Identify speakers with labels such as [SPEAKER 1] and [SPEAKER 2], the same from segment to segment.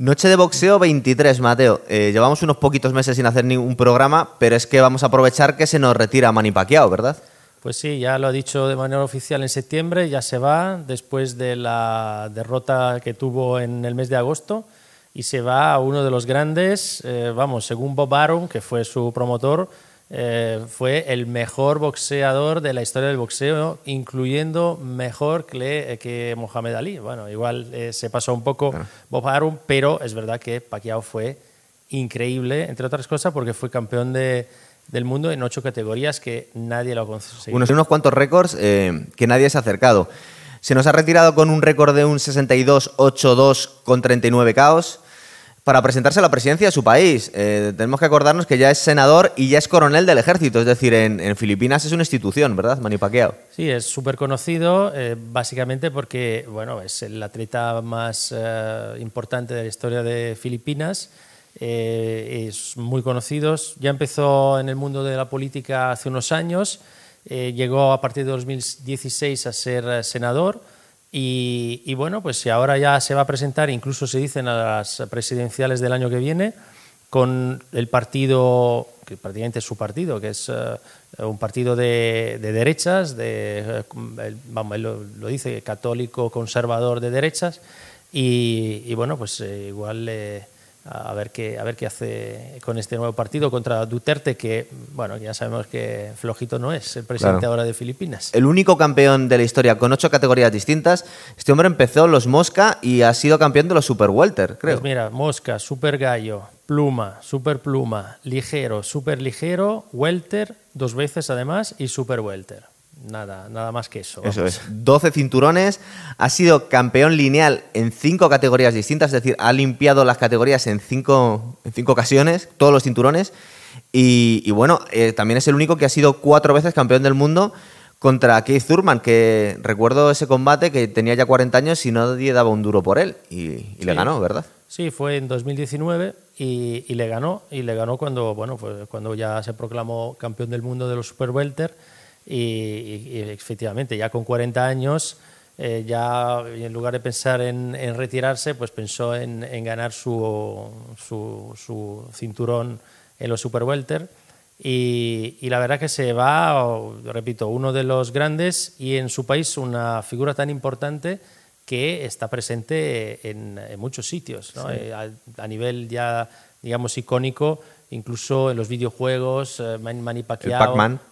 [SPEAKER 1] Noche de boxeo 23, Mateo. Eh, llevamos unos poquitos meses sin hacer ningún programa, pero es que vamos a aprovechar que se nos retira Manny Pacquiao, ¿verdad?
[SPEAKER 2] Pues sí, ya lo ha dicho de manera oficial en septiembre, ya se va después de la derrota que tuvo en el mes de agosto y se va a uno de los grandes, eh, vamos, según Bob Arum, que fue su promotor, eh, fue el mejor boxeador de la historia del boxeo, incluyendo mejor que, que Mohamed Ali. Bueno, igual eh, se pasó un poco Bob Arum, pero es verdad que Pacquiao fue increíble, entre otras cosas, porque fue campeón de, del mundo en ocho categorías que nadie lo ha conseguido.
[SPEAKER 1] Unos, unos cuantos récords que nadie se ha acercado. Se nos ha retirado con un récord de un 62-8-2 con 39 caos para presentarse a la presidencia de su país. Eh, tenemos que acordarnos que ya es senador y ya es coronel del ejército, es decir, en, Filipinas es una institución, ¿verdad, Manny Pacquiao?
[SPEAKER 2] Sí, es súper conocido, eh, básicamente porque bueno, es el atleta más eh, importante de la historia de Filipinas. es muy conocido, ya empezó en el mundo de la política hace unos años, llegó a partir de 2016 a ser senador y, bueno, pues si ahora ya se va a presentar, incluso se dicen a las presidenciales del año que viene, con el partido, que prácticamente es su partido, que es eh, un partido de, derechas, de, eh, vamos, él lo, dice, católico, conservador de derechas, y, bueno, pues eh, igual a ver qué a ver qué hace con este nuevo partido contra Duterte que bueno ya sabemos que flojito no es el presidente ahora de Filipinas.
[SPEAKER 1] El único campeón de la historia con ocho categorías distintas este hombre empezó los Mosca y ha sido campeón de los Super Welter creo.
[SPEAKER 2] Pues mira Mosca Super Gallo Pluma Super Pluma Ligero Super Ligero Welter dos veces además y Super Welter Nada, nada más que eso.
[SPEAKER 1] Eso es. 12 cinturones. Ha sido campeón lineal en cinco categorías distintas, es decir, ha limpiado las categorías en cinco, en cinco ocasiones, todos los cinturones. Y, bueno, eh, también es el único que ha sido cuatro veces campeón del mundo contra Keith Thurman, que recuerdo ese combate que tenía ya 40 años y nadie daba un duro por él. Y, le ganó, ¿verdad?
[SPEAKER 2] Sí, fue en 2019 y, y, le ganó. Y le ganó cuando, bueno, pues cuando ya se proclamó campeón del mundo de los Super Welter y, efectivamente ya con 40 años eh, ya en lugar de pensar en, retirarse, pues pensó en, ganar su, su, cinturón en los Super Welter. Y, la verdad que se va, repito, uno de los grandes y en su país una figura tan importante que está presente en, muchos sitios, eh, a, nivel ya, digamos, icónico incluso en los videojuegos, eh, Manny Pacquiao.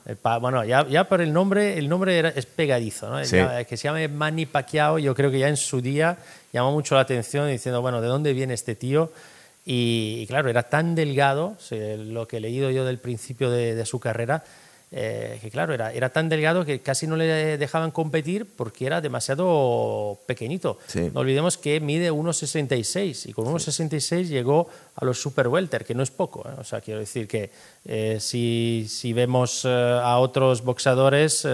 [SPEAKER 1] El Pac-Man.
[SPEAKER 2] bueno, ya, ya por el nombre, el nombre es pegadizo, ¿no? que se llame Manny Pacquiao, yo creo que ya en su día llamó mucho la atención diciendo, bueno, ¿de dónde viene este tío? Y, claro, era tan delgado, lo que he leído yo del principio de su carrera, eh, que claro, era, era tan delgado que casi no le dejaban competir porque era demasiado pequeñito. No olvidemos que mide 1,66 y con 1,66 llegó a los super welter, que no es poco. ¿eh? O sea, quiero decir que eh, si, si, vemos a otros boxeadores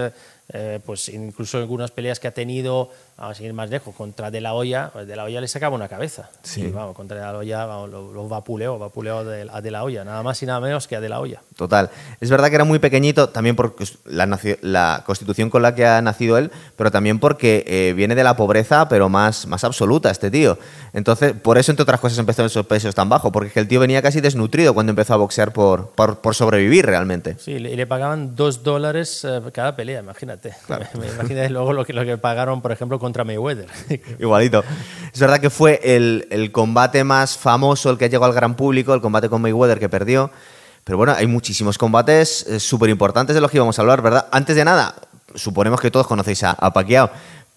[SPEAKER 2] pues incluso algunas peleas que ha tenido, vamos a ir más lejos, contra De La Hoya, pues De La Hoya le sacaba una cabeza. Sí. vamos, contra De La Hoya vamos, lo, vapuleó, vapuleó a De La Hoya, nada más y nada menos que a De La Hoya.
[SPEAKER 1] Total. Es verdad que era muy pequeñito, también por la, la constitución con la que ha nacido él, pero también porque eh, viene de la pobreza, pero más, más absoluta este tío. Entonces, por eso, entre otras cosas, empezó en esos pesos tan bajos, porque el tío venía casi desnutrido cuando empezó a boxear por, por, sobrevivir realmente.
[SPEAKER 2] Sí, y le pagaban dos dólares eh, cada pelea, imagínate. Me, imagino luego lo que, lo que pagaron, por ejemplo, contra Mayweather.
[SPEAKER 1] Igualito. Es verdad que fue el, el combate más famoso, el que llegó al gran público, el combate con Mayweather que perdió. Pero bueno, hay muchísimos combates eh, súper importantes de los que íbamos a hablar, ¿verdad? Antes de nada, suponemos que todos conocéis a, a Pacquiao,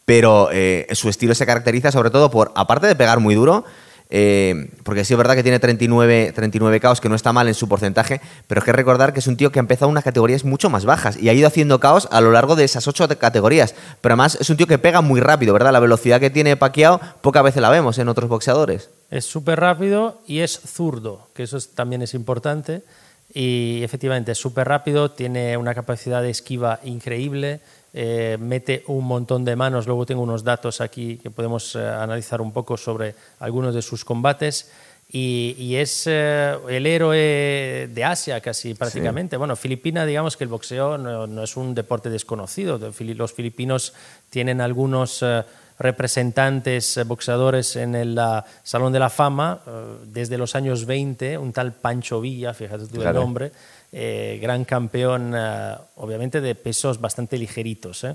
[SPEAKER 1] pero eh, su estilo se caracteriza sobre todo por, aparte de pegar muy duro, eh, porque sí es verdad que tiene 39, 39 caos, que no está mal en su porcentaje, pero hay que recordar que es un tío que ha empezado unas categorías mucho más bajas y ha ido haciendo caos a lo largo de esas ocho categorías. Pero además es un tío que pega muy rápido, ¿verdad? La velocidad que tiene Pacquiao pocas veces la vemos en otros boxeadores.
[SPEAKER 2] Es súper rápido y es zurdo, que eso también es importante. Y efectivamente es súper rápido, tiene una capacidad de esquiva increíble eh, mete un montón de manos. Luego tengo unos datos aquí que podemos eh, analizar un poco sobre algunos de sus combates. Y, es eh, el héroe de Asia casi prácticamente. Bueno, Filipina, digamos que el boxeo no, es un deporte desconocido. Los filipinos tienen algunos representantes boxeadores en el Salón de la Fama desde los años 20, un tal Pancho Villa, fíjate tú el nombre, gran campeón, obviamente de pesos bastante ligeritos.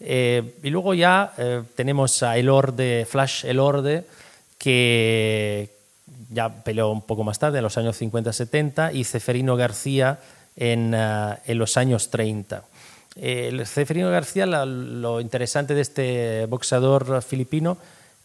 [SPEAKER 2] y luego ya tenemos a Elorde, Flash Elorde, que ya peleó un poco más tarde, en los años 50-70, y Ceferino García en, en los años 30. El Ceferino García, lo interesante de este boxeador filipino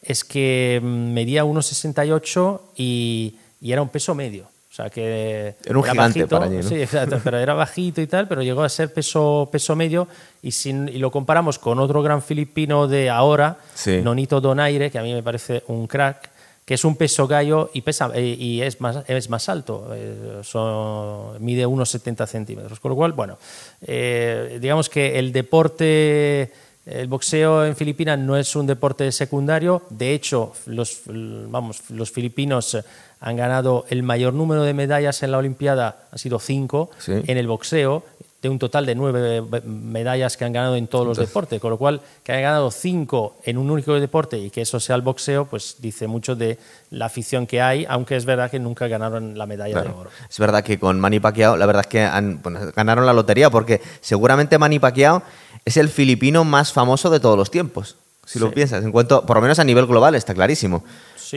[SPEAKER 2] es que medía 1,68 y, y era un peso medio. O sea que
[SPEAKER 1] era un gigante
[SPEAKER 2] bajito,
[SPEAKER 1] para allí, ¿no?
[SPEAKER 2] Sí, exacto, pero era bajito y tal, pero llegó a ser peso, peso medio y, sin, y lo comparamos con otro gran filipino de ahora,
[SPEAKER 1] Sí.
[SPEAKER 2] Nonito Donaire, que a mí me parece un crack, que es un peso gallo y, pesa, eh, y es, más, es más alto, eh, son- mide unos 70 centímetros. Con lo cual, bueno, eh, digamos que el deporte, el boxeo en Filipinas no es un deporte secundario, de hecho, los, vamos, los filipinos han ganado el mayor número de medallas en la Olimpiada, ha sido cinco,
[SPEAKER 1] Sí.
[SPEAKER 2] en el boxeo, de un total de nueve eh, medallas que han ganado en todos los deportes, con lo cual que hayan ganado cinco en un único deporte y que eso sea el boxeo, pues dice mucho de la afición que hay, aunque es verdad que nunca ganaron la medalla de oro.
[SPEAKER 1] Es verdad que con Manny Pacquiao, la verdad es que han- bueno, ganaron la lotería porque seguramente Manny Pacquiao es el filipino más famoso de todos los tiempos. Si lo piensas, en cuanto, por lo menos a nivel global, está clarísimo.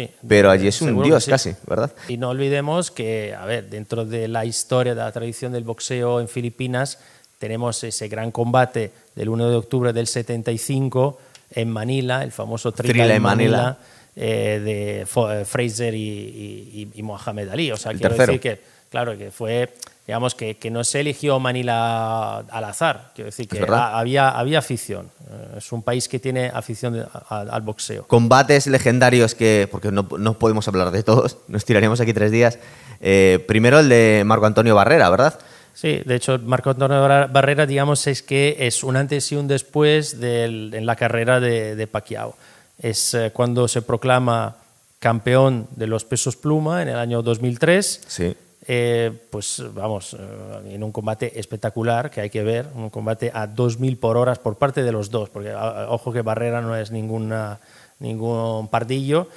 [SPEAKER 2] Sí,
[SPEAKER 1] Pero allí es un dios
[SPEAKER 2] sí.
[SPEAKER 1] casi, ¿verdad?
[SPEAKER 2] Y no olvidemos que, a ver, dentro de la historia, de la tradición del boxeo en Filipinas, tenemos ese gran combate del 1 de octubre del 75 en Manila, el famoso Thrilla en Manila,
[SPEAKER 1] Manila.
[SPEAKER 2] eh, de Fraser y, y- y Mohamed Ali. O sea,
[SPEAKER 1] El
[SPEAKER 2] quiero
[SPEAKER 1] tercero.
[SPEAKER 2] decir que, claro, que fue, digamos, que, que no se eligió Manila al azar. Quiero decir que había, había afición. Eh, Es un país que tiene afición de- a- al boxeo.
[SPEAKER 1] Combates legendarios que, porque no, no podemos hablar de todos, nos tiraríamos aquí tres días. Eh, primero el de Marco Antonio Barrera, ¿verdad?
[SPEAKER 2] Sí, de hecho, Marco Antonio Barrera, digamos, es que es un antes y un después del- en la carrera de, de Pacquiao. Es eh, cuando se proclama campeón de los pesos pluma en el año 2003.
[SPEAKER 1] Sí.
[SPEAKER 2] Eh, pues vamos, eh, en un combate espectacular que hay que ver, un combate a 2.000 por horas por parte de los dos, porque ojo que Barrera no es ninguna, ningún pardillo.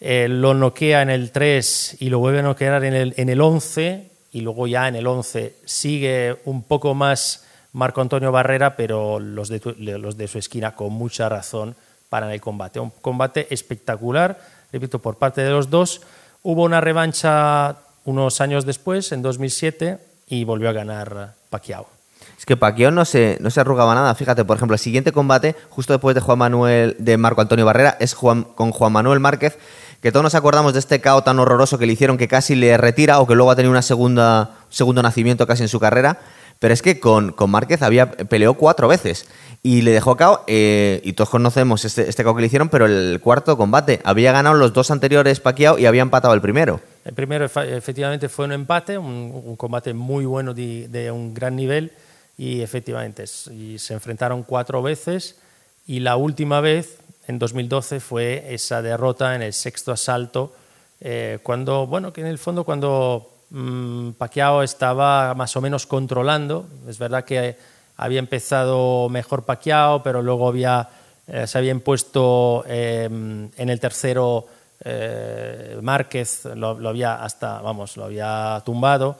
[SPEAKER 2] Eh, lo noquea en el 3 y lo vuelve a noquear en el, en el 11 y luego ya en el 11 sigue un poco más Marco Antonio Barrera, pero los de, los de su esquina con mucha razón paran el combate. Un combate espectacular, repito, por parte de los dos. Hubo una revancha unos años después, en 2007, y volvió a ganar Pacquiao.
[SPEAKER 1] Es que Pacquiao no se, no se arrugaba nada. Fíjate, por ejemplo, el siguiente combate, justo después de Juan Manuel, de Marco Antonio Barrera, es Juan, con Juan Manuel Márquez, que todos nos acordamos de este KO tan horroroso que le hicieron que casi le retira o que luego ha tenido segunda, segundo nacimiento casi en su carrera. Pero es que con, con Márquez había peleó cuatro veces y le dejó KO. eh, y todos conocemos este, este que le hicieron, pero el cuarto combate había ganado los dos anteriores Pacquiao y había empatado el primero.
[SPEAKER 2] El primero efa- efectivamente fue un empate, un, un combate muy bueno de, de un gran nivel y efectivamente y se enfrentaron cuatro veces y la última vez, en 2012, fue esa derrota en el sexto asalto, eh, cuando, bueno, que en el fondo cuando mm, Pacquiao estaba más o menos controlando, es verdad que había empezado mejor Pacquiao, pero luego había, eh, se había impuesto eh, en el tercero eh, Márquez lo, lo había hasta, vamos, lo había tumbado,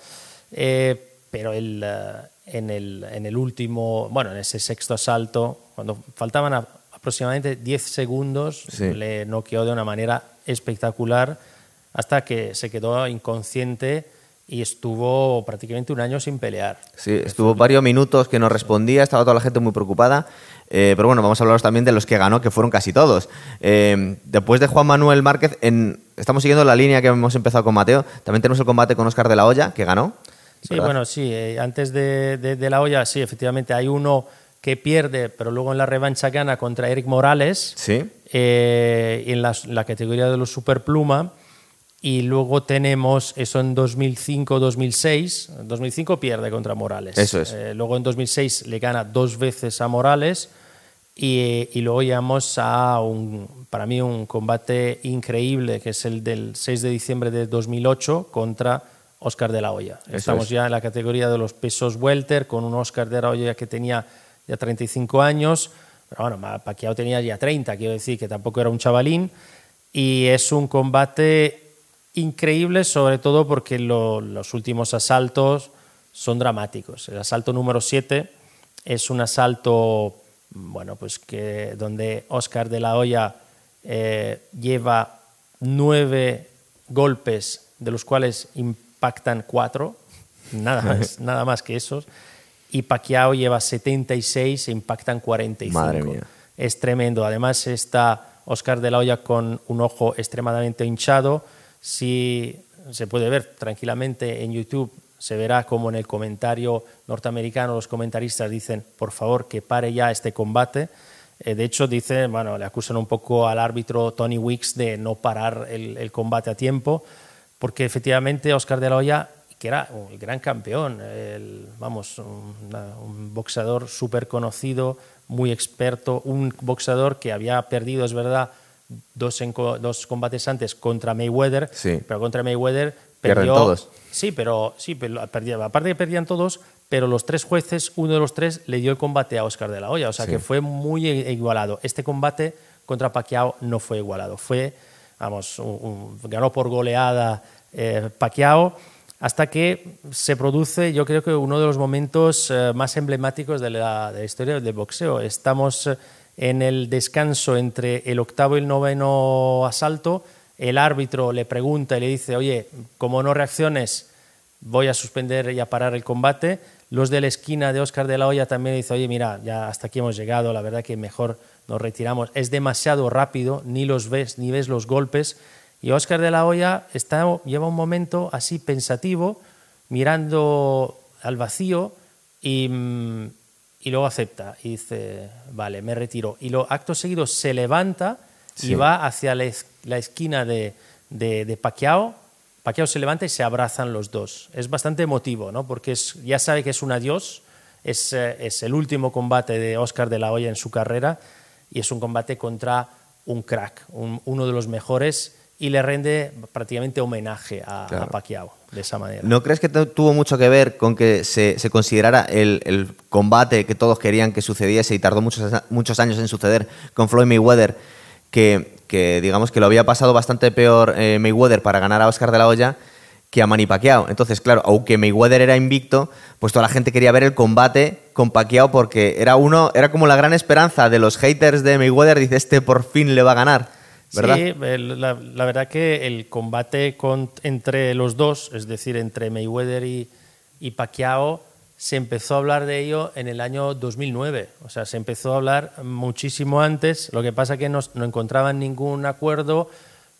[SPEAKER 2] eh, pero el, eh, en, el, en el último, bueno, en ese sexto asalto, cuando faltaban a- aproximadamente 10 segundos,
[SPEAKER 1] Sí.
[SPEAKER 2] le noqueó de una manera espectacular hasta que se quedó inconsciente y estuvo prácticamente un año sin pelear.
[SPEAKER 1] Sí, estuvo varios minutos que no respondía, estaba toda la gente muy preocupada. Eh, pero bueno, vamos a hablaros también de los que ganó, que fueron casi todos. Eh, después de Juan Manuel Márquez, en, estamos siguiendo la línea que hemos empezado con Mateo. También tenemos el combate con Oscar de la Hoya, que ganó.
[SPEAKER 2] Sí,
[SPEAKER 1] ¿verdad?
[SPEAKER 2] bueno, sí, eh, antes de, de- de la olla, sí, efectivamente, hay uno que pierde, pero luego en la revancha gana contra Eric Morales
[SPEAKER 1] Sí.
[SPEAKER 2] eh, en la, la categoría de los superpluma. Y luego tenemos eso en 2005-2006. En 2005 pierde contra Morales.
[SPEAKER 1] Eso es.
[SPEAKER 2] Eh, luego en 2006 le gana dos veces a Morales. Y, y luego llegamos a un, para mí, un combate increíble, que es el del 6 de diciembre de 2008 contra Oscar de la Hoya.
[SPEAKER 1] Eso
[SPEAKER 2] Estamos
[SPEAKER 1] es.
[SPEAKER 2] ya en la categoría de los pesos welter, con un Oscar de la Hoya que tenía ya 35 años, Pero bueno, Pacquiao tenía ya 30, quiero decir que tampoco era un chavalín. Y es un combate increíble, sobre todo porque los últimos asaltos son dramáticos. El asalto número 7 es un asalto, bueno, pues que donde Oscar de la Hoya eh, lleva nueve golpes, de los cuales impactan cuatro, nada más, nada más que esos, y Pacquiao lleva 76 e impactan 45.
[SPEAKER 1] Madre mía.
[SPEAKER 2] Es tremendo. Además está Oscar de la Hoya con un ojo extremadamente hinchado. Si se puede ver tranquilamente en YouTube, se verá como en el comentario norteamericano los comentaristas dicen, por favor, que pare ya este combate. Eh, de hecho, dice, bueno, le acusan un poco al árbitro Tony Wicks de no parar el, combate a tiempo, porque efectivamente Oscar de la Hoya, que era el gran campeón, vamos, un, boxeador súper conocido, muy experto, un boxeador que había perdido, es verdad, dos, dos combates antes contra Mayweather, pero contra Mayweather perdió.
[SPEAKER 1] todos.
[SPEAKER 2] Sí, pero sí, pero perdía, aparte que perdían todos, pero los tres jueces, uno de los tres le dio el combate a Oscar de la Hoya, o sea que fue muy igualado. Este combate contra Pacquiao no fue igualado, fue, vamos, ganó por goleada eh, Pacquiao hasta que se produce, yo creo que uno de los momentos eh, más emblemáticos de la, historia del boxeo. Estamos eh, en el descanso entre el octavo y el noveno asalto. El árbitro le pregunta y le dice, oye, como no reacciones, voy a suspender y a parar el combate. Los de la esquina de Oscar de la Hoya también dicen, oye, mira, ya hasta aquí hemos llegado, la verdad que mejor nos retiramos. Es demasiado rápido, ni los ves, ni ves los golpes. Y Oscar de la Hoya está, lleva un momento así pensativo, mirando al vacío y, mm, y luego acepta y dice, vale, me retiro. Y lo acto seguido se levanta y va hacia la, esquina de, de, de Pacquiao. Pacquiao se levanta y se abrazan los dos. Es bastante emotivo, ¿no? porque es, ya sabe que es un adiós, es, eh, es el último combate de Oscar de la Hoya en su carrera y es un combate contra un crack, uno de los mejores y le rende prácticamente homenaje a, Pacquiao de esa manera.
[SPEAKER 1] ¿No crees que tuvo mucho que ver con que se, considerara el, combate que todos querían que sucediese y tardó muchos, muchos años en suceder con Floyd Mayweather, que, que digamos que lo había pasado bastante peor eh, Mayweather para ganar a Oscar de la Hoya que a Manny Pacquiao. Entonces, claro, aunque Mayweather era invicto, pues toda la gente quería ver el combate con Pacquiao porque era uno, era como la gran esperanza de los haters de Mayweather, dice, este por fin le va a ganar.
[SPEAKER 2] Sí, la, verdad que el combate entre los dos, es decir, entre Mayweather y, y Pacquiao, se empezó a hablar de ello en el año 2009. O sea, se empezó a hablar muchísimo antes. Lo que pasa es que no, no encontraban ningún acuerdo.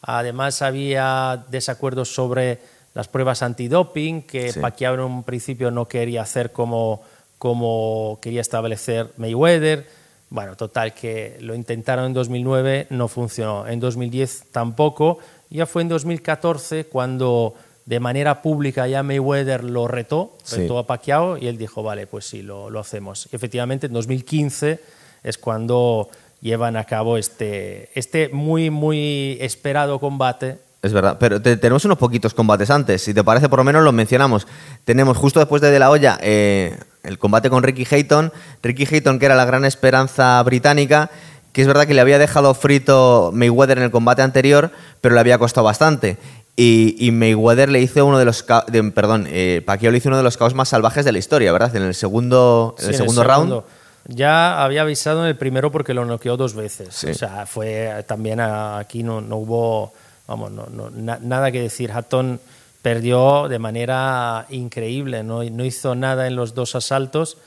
[SPEAKER 2] Además, había desacuerdos sobre las pruebas antidoping, que Pacquiao en un principio no quería hacer como, como quería establecer Mayweather. Bueno, total, que lo intentaron en 2009, no funcionó. En 2010 tampoco. Ya fue en 2014 cuando de manera pública ya Mayweather lo retó, retó a Pacquiao y él dijo, vale, pues sí, lo, lo hacemos. Y efectivamente en 2015 es cuando llevan a cabo este, este muy, muy esperado combate
[SPEAKER 1] es verdad, pero tenemos unos poquitos combates antes. Si te parece, por lo menos los mencionamos. Tenemos justo después de De La Hoya eh, el combate con Ricky Hayton. Ricky Hayton, que era la gran esperanza británica, que es verdad que le había dejado frito Mayweather en el combate anterior, pero le había costado bastante. Y, Mayweather le hizo uno de los. perdón, eh, Pacquiao le hizo uno de los caos más salvajes de la historia, ¿verdad? En el segundo, en el segundo round.
[SPEAKER 2] Ya había avisado en el primero porque lo noqueó dos veces. O sea, fue también aquí no, no hubo vamos, no, no, nada que decir. Hatton perdió de manera increíble, no, no, hizo nada en los dos asaltos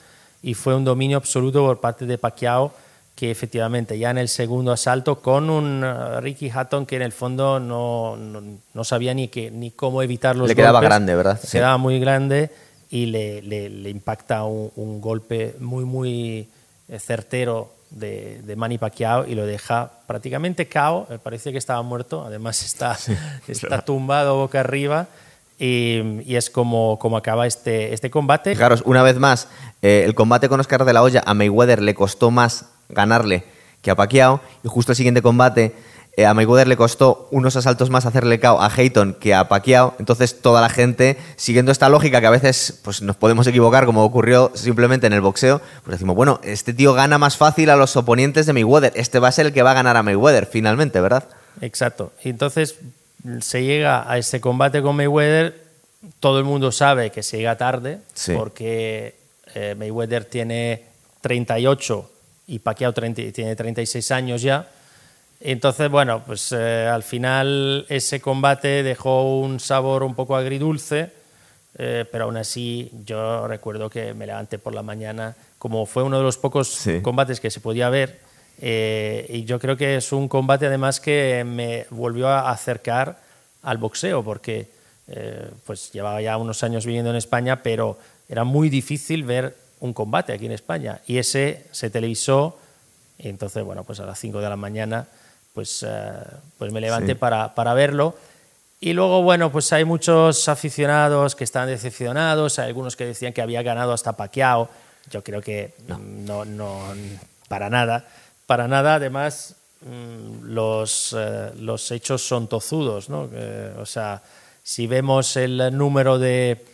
[SPEAKER 2] y fue un dominio absoluto por parte de Pacquiao que efectivamente ya en el segundo asalto con un uh, Ricky Hatton que en el fondo no, no, sabía ni, que, ni cómo evitar los
[SPEAKER 1] Le quedaba grande, ¿verdad?
[SPEAKER 2] Se quedaba muy grande y le, le, le impacta un, un, golpe muy, muy eh, certero de, de, Manny Pacquiao y lo deja prácticamente cao. Parece que estaba muerto, además está, está tumbado boca arriba. Y, y, es como, como acaba este, este combate.
[SPEAKER 1] Fijaros, una vez más, eh, el combate con Oscar de la Hoya a Mayweather le costó más ganarle que a Pacquiao. Y justo el siguiente combate Eh, a Mayweather le costó unos asaltos más hacerle cao a Hayton que a Pacquiao. Entonces, toda la gente, siguiendo esta lógica que a veces pues, nos podemos equivocar, como ocurrió simplemente en el boxeo, pues decimos, bueno, este tío gana más fácil a los oponentes de Mayweather. Este va a ser el que va a ganar a Mayweather, finalmente, ¿verdad?
[SPEAKER 2] Exacto. Entonces se llega a ese combate con Mayweather. Todo el mundo sabe que se llega tarde,
[SPEAKER 1] Sí.
[SPEAKER 2] porque eh, Mayweather tiene 38 y Pacquiao 30 tiene 36 años ya. Entonces, bueno, pues eh, al final ese combate dejó un sabor un poco agridulce, eh, pero aún así yo recuerdo que me levanté por la mañana, como fue uno de los pocos
[SPEAKER 1] Sí.
[SPEAKER 2] combates que se podía ver, eh, y yo creo que es un combate además que me volvió a acercar al boxeo, porque eh, pues llevaba ya unos años viviendo en España, pero era muy difícil ver un combate aquí en España, y ese se televisó, y entonces, bueno, pues a las 5 de la mañana pues, eh, pues me levanté
[SPEAKER 1] Sí.
[SPEAKER 2] para, para verlo. Y luego, bueno, pues hay muchos aficionados que están decepcionados, hay algunos que decían que había ganado hasta Pacquiao. Yo creo que mm, no, no, para nada. Para nada, además, mm, los, eh, los hechos son tozudos, ¿no? Eh, o sea, si vemos el número de,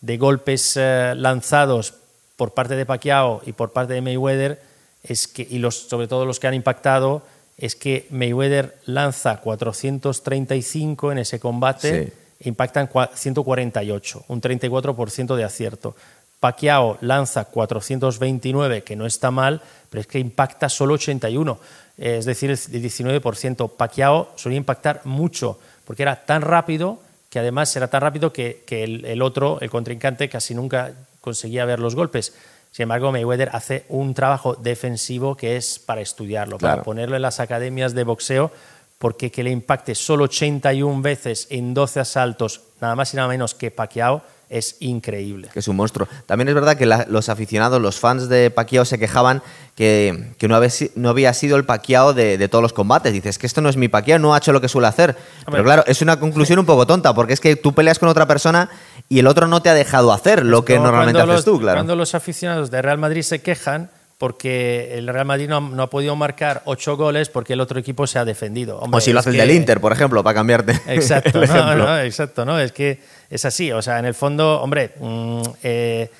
[SPEAKER 2] de golpes eh, lanzados por parte de Pacquiao y por parte de Mayweather, es que, y los, sobre todo los que han impactado, es que Mayweather lanza 435 en ese combate, impactan cua- 148, un 34% de acierto. Pacquiao lanza 429, que no está mal, pero es que impacta solo 81, eh, es decir, el 19%. Pacquiao solía impactar mucho, porque era tan rápido que además era tan rápido que, que el, el otro, el contrincante, casi nunca conseguía ver los golpes. Sin embargo, Mayweather hace un trabajo defensivo que es para estudiarlo, para ponerlo en las academias de boxeo, porque que le impacte solo 81 veces en 12 asaltos, nada más y nada menos que Pacquiao, es increíble.
[SPEAKER 1] que es un monstruo. También es verdad que la- los aficionados, los fans de Pacquiao se quejaban que, que no, había, no había sido el Pacquiao de, de todos los combates. Dices que esto no es mi Pacquiao, no ha hecho lo que suele hacer. Pero claro, es una conclusión un poco tonta, porque es que tú peleas con otra persona y el otro no te ha dejado hacer lo que normalmente haces
[SPEAKER 2] los-
[SPEAKER 1] tú, claro.
[SPEAKER 2] Cuando los aficionados de Real Madrid se quejan porque el Real Madrid no, no ha podido marcar ocho goles porque el otro equipo se ha defendido. Hombre,
[SPEAKER 1] o si lo hace el
[SPEAKER 2] que-
[SPEAKER 1] del Inter, por ejemplo, para cambiarte.
[SPEAKER 2] Exacto,
[SPEAKER 1] el
[SPEAKER 2] no,
[SPEAKER 1] ejemplo.
[SPEAKER 2] no, exacto, ¿no? Es que es así. O sea, en el fondo, hombre, mm, eh,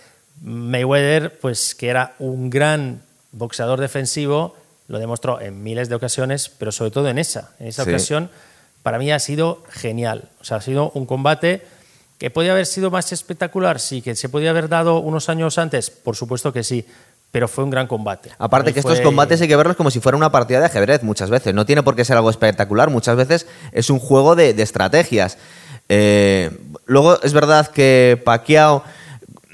[SPEAKER 2] Mayweather, pues que era un gran boxeador defensivo, lo demostró en miles de ocasiones, pero sobre todo en esa. En esa
[SPEAKER 1] Sí.
[SPEAKER 2] ocasión, para mí ha sido genial. O sea, ha sido un combate que podía haber sido más espectacular, sí, que se podía haber dado unos años antes, por supuesto que sí, pero fue un gran combate.
[SPEAKER 1] Aparte que estos combates hay que verlos como si fuera una partida de ajedrez muchas veces. No tiene por qué ser algo espectacular. Muchas veces es un juego de, de estrategias. Eh, luego es verdad que Pacquiao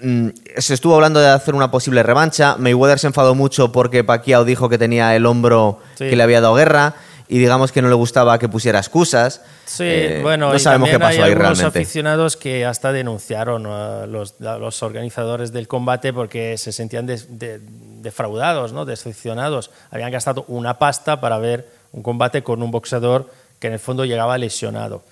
[SPEAKER 1] mm, se estuvo hablando de hacer una posible revancha. Mayweather se enfadó mucho porque Pacquiao dijo que tenía el hombro
[SPEAKER 2] Sí.
[SPEAKER 1] que le había dado guerra y digamos que no le gustaba que pusiera excusas.
[SPEAKER 2] Sí,
[SPEAKER 1] Eh,
[SPEAKER 2] bueno,
[SPEAKER 1] no
[SPEAKER 2] y
[SPEAKER 1] sabemos qué
[SPEAKER 2] también
[SPEAKER 1] pasó
[SPEAKER 2] hay
[SPEAKER 1] ahí
[SPEAKER 2] algunos
[SPEAKER 1] realmente.
[SPEAKER 2] aficionados que hasta denunciaron a los, a los organizadores del combate porque se sentían de- defraudados, ¿no? decepcionados. Habían gastado una pasta para ver un combate con un boxeador que en el fondo llegaba lesionado.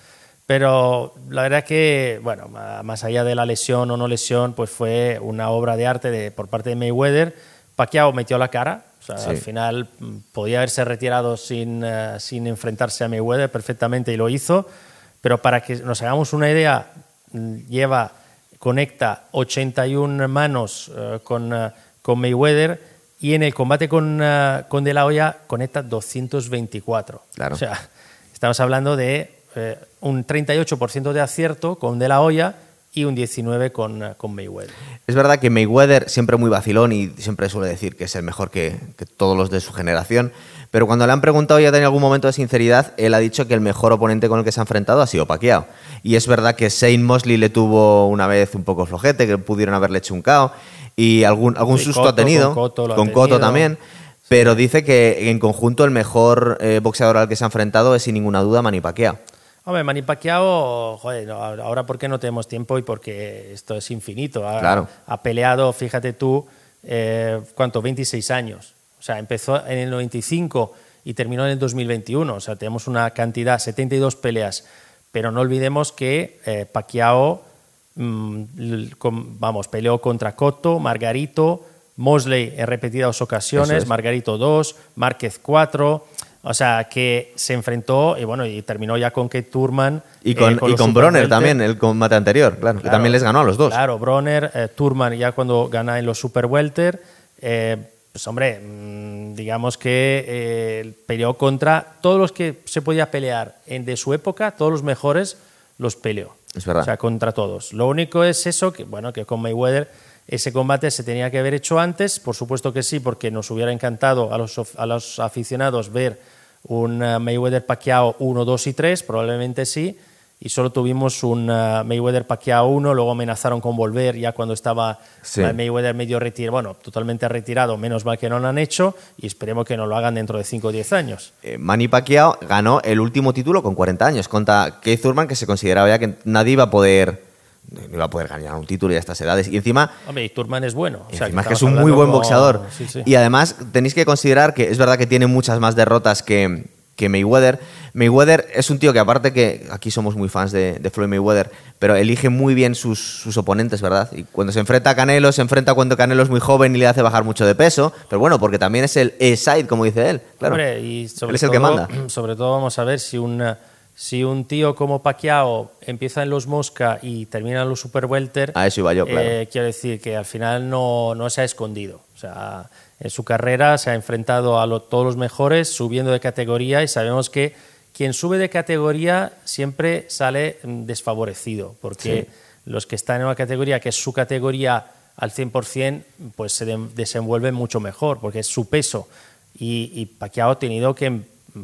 [SPEAKER 2] Pero la verdad que, bueno, más allá de la lesión o no lesión, pues fue una obra de arte de, por parte de Mayweather. Pacquiao metió la cara, o sea,
[SPEAKER 1] Sí.
[SPEAKER 2] al final mm, podía haberse retirado sin, eh, sin enfrentarse a Mayweather perfectamente y lo hizo, pero para que nos hagamos una idea, mm, lleva, conecta 81 manos eh, con, eh, con Mayweather y en el combate con, con De La Hoya conecta 224.
[SPEAKER 1] Claro.
[SPEAKER 2] O sea, estamos hablando de eh, un 38% de acierto con De La Hoya y un 19% con, eh, con Mayweather.
[SPEAKER 1] Es verdad que Mayweather siempre muy vacilón y siempre suele decir que es el mejor que, que todos los de su generación, pero cuando le han preguntado y ha tenido algún momento de sinceridad, él ha dicho que el mejor oponente con el que se ha enfrentado ha sido Pacquiao. Y es verdad que Shane Mosley le tuvo una vez un poco flojete, que pudieron haberle hecho un KO y algún, algún susto
[SPEAKER 2] Cotto,
[SPEAKER 1] ha tenido,
[SPEAKER 2] con Cotto
[SPEAKER 1] con también. Pero dice que en conjunto el mejor eh, boxeador al que se ha enfrentado es sin ninguna duda Manny Pacquiao.
[SPEAKER 2] Hombre, Manny Pacquiao, joder, ahora porque no tenemos tiempo y porque esto es infinito. Ha,
[SPEAKER 1] Claro.
[SPEAKER 2] ha peleado, fíjate tú, eh, ¿cuánto? 26 años. O sea, empezó en el 95 y terminó en el 2021. O sea, tenemos una cantidad, 72 peleas. Pero no olvidemos que eh, Pacquiao, mm, con- vamos, peleó contra Cotto, Margarito, Mosley en repetidas ocasiones,
[SPEAKER 1] es.
[SPEAKER 2] Margarito 2, Márquez 4. O sea, que se enfrentó y bueno, y terminó ya con Kate Turman.
[SPEAKER 1] Y con,
[SPEAKER 2] eh,
[SPEAKER 1] y
[SPEAKER 2] los
[SPEAKER 1] con Bronner también, el combate anterior, claro, que
[SPEAKER 2] Claro.
[SPEAKER 1] también les ganó a los dos.
[SPEAKER 2] Claro, Bronner, eh, Turman ya cuando gana en los Super Welter, eh, pues hombre, mm, digamos que eh, peleó contra todos los que se podía pelear en, de su época, todos los mejores los peleó.
[SPEAKER 1] Es verdad.
[SPEAKER 2] O sea, contra todos. Lo único es eso, que bueno, que con Mayweather ese combate se tenía que haber hecho antes, por supuesto que sí, porque nos hubiera encantado a los, a los aficionados ver un Mayweather Pacquiao 1, 2 y 3, probablemente sí, y solo tuvimos un eh, Mayweather Pacquiao 1, luego amenazaron con volver ya cuando estaba
[SPEAKER 1] Sí.
[SPEAKER 2] eh, Mayweather medio retirado, bueno, totalmente retirado, menos mal que no lo han hecho y esperemos que no lo hagan dentro de 5 o 10 años.
[SPEAKER 1] Eh, Manny Pacquiao ganó el último título con 40 años contra Keith Thurman, que se consideraba ya que nadie iba a poder, no iba a poder ganar un título ya a estas edades. Y encima,
[SPEAKER 2] Hombre, y Turman es bueno. o sea,
[SPEAKER 1] encima
[SPEAKER 2] que
[SPEAKER 1] es un muy buen boxeador.
[SPEAKER 2] con- sí, sí.
[SPEAKER 1] Y además tenéis que considerar que es verdad que tiene muchas más derrotas que, que Mayweather. Mayweather es un tío que aparte que aquí somos muy fans de, de Floyd Mayweather, pero elige muy bien sus, sus oponentes, ¿verdad? Y cuando se enfrenta a Canelo, se enfrenta cuando Canelo es muy joven y le hace bajar mucho de peso. Pero bueno, porque también es el E-side, como dice él. Claro.
[SPEAKER 2] Hombre, y sobre
[SPEAKER 1] Él es el
[SPEAKER 2] todo,
[SPEAKER 1] que manda.
[SPEAKER 2] Sobre todo vamos a ver si un, eh, si un tío como Pacquiao empieza en los Mosca y termina en los Super Welter,
[SPEAKER 1] A eso iba yo, claro.
[SPEAKER 2] eh, quiero decir que al final no, no se ha escondido. O sea, en su carrera se ha enfrentado a lo- todos los mejores, subiendo de categoría y sabemos que quien sube de categoría siempre sale mm, desfavorecido, porque los que están en una categoría que es su categoría al 100%, pues se de- desenvuelven mucho mejor, porque es su peso. Y, y Pacquiao ha tenido que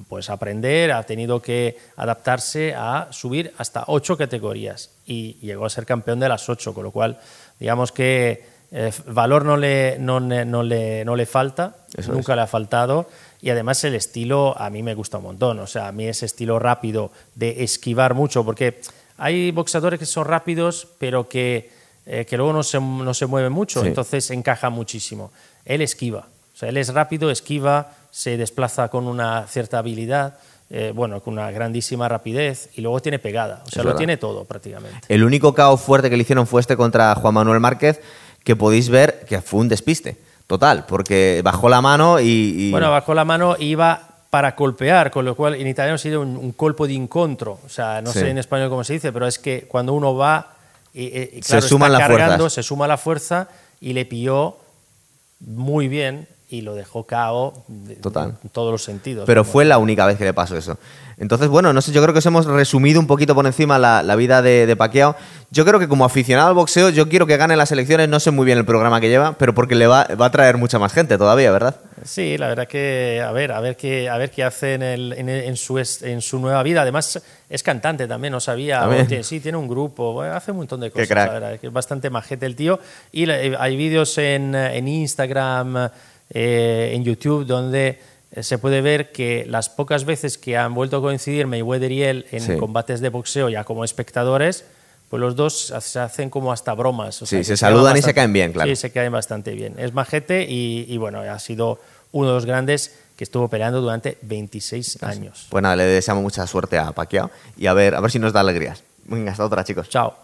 [SPEAKER 2] pues, aprender, ha tenido que adaptarse a subir hasta ocho categorías y llegó a ser campeón de las ocho, con lo cual, digamos que eh, valor no le, no, no le, no le falta,
[SPEAKER 1] Eso
[SPEAKER 2] nunca le ha faltado. Y además el estilo a mí me gusta un montón. O sea, a mí ese estilo rápido de esquivar mucho, porque hay boxeadores que son rápidos, pero que, eh, que luego no se, no se mueven mucho,
[SPEAKER 1] Sí.
[SPEAKER 2] entonces encaja muchísimo. Él esquiva. O sea, él es rápido, esquiva, se desplaza con una cierta habilidad, eh, bueno, con una grandísima rapidez y luego tiene pegada. O sea,
[SPEAKER 1] Es
[SPEAKER 2] lo
[SPEAKER 1] verdad.
[SPEAKER 2] tiene todo prácticamente.
[SPEAKER 1] El único KO fuerte que le hicieron fue este contra Juan Manuel Márquez, que podéis ver que fue un despiste. Total, porque bajó la mano y. y-
[SPEAKER 2] Bueno, bajó la mano y iba para golpear, con lo cual en italiano sería un, un colpo de incontro. O sea, no
[SPEAKER 1] Sí.
[SPEAKER 2] sé en español cómo se dice, pero es que cuando uno va y, y- y,
[SPEAKER 1] Se suman
[SPEAKER 2] está
[SPEAKER 1] las
[SPEAKER 2] cargando,
[SPEAKER 1] fuerzas.
[SPEAKER 2] se suma la fuerza y le pilló muy bien y lo dejó de-
[SPEAKER 1] Total.
[SPEAKER 2] en todos los sentidos.
[SPEAKER 1] pero fue la única vez que le pasó eso. Entonces, bueno, no sé, yo creo que os hemos resumido un poquito por encima la, la vida de, de Pacquiao. Yo creo que como aficionado al boxeo, yo quiero que gane las elecciones, no sé muy bien el programa que lleva, pero porque le va, va a traer mucha más gente todavía, ¿verdad?
[SPEAKER 2] Sí, la verdad que a ver, a ver qué, a ver qué hace en, el- en, su, en su nueva vida. Además es cantante también, no sabía.
[SPEAKER 1] También.
[SPEAKER 2] O tiene- sí, tiene un grupo, hace un montón de cosas. la verdad, es bastante majete el tío. Y le- hay vídeos en, eh, en Instagram, eh, en YouTube, donde eh, se puede ver que las pocas veces que han vuelto a coincidir Mayweather y él en
[SPEAKER 1] Sí.
[SPEAKER 2] combates de boxeo ya como espectadores, pues los dos se hacen como hasta bromas. o
[SPEAKER 1] Sí,
[SPEAKER 2] que
[SPEAKER 1] se
[SPEAKER 2] quedan
[SPEAKER 1] saludan y se
[SPEAKER 2] bastante-
[SPEAKER 1] caen bien, claro.
[SPEAKER 2] Sí, se caen bastante bien. Es majete y, y bueno, ha sido uno de los grandes que estuvo peleando durante 26 años.
[SPEAKER 1] Pues nada, le deseamos mucha suerte a Pacquiao y a ver, a ver si nos da alegrías. Venga, hasta otra, chicos.
[SPEAKER 2] Chao.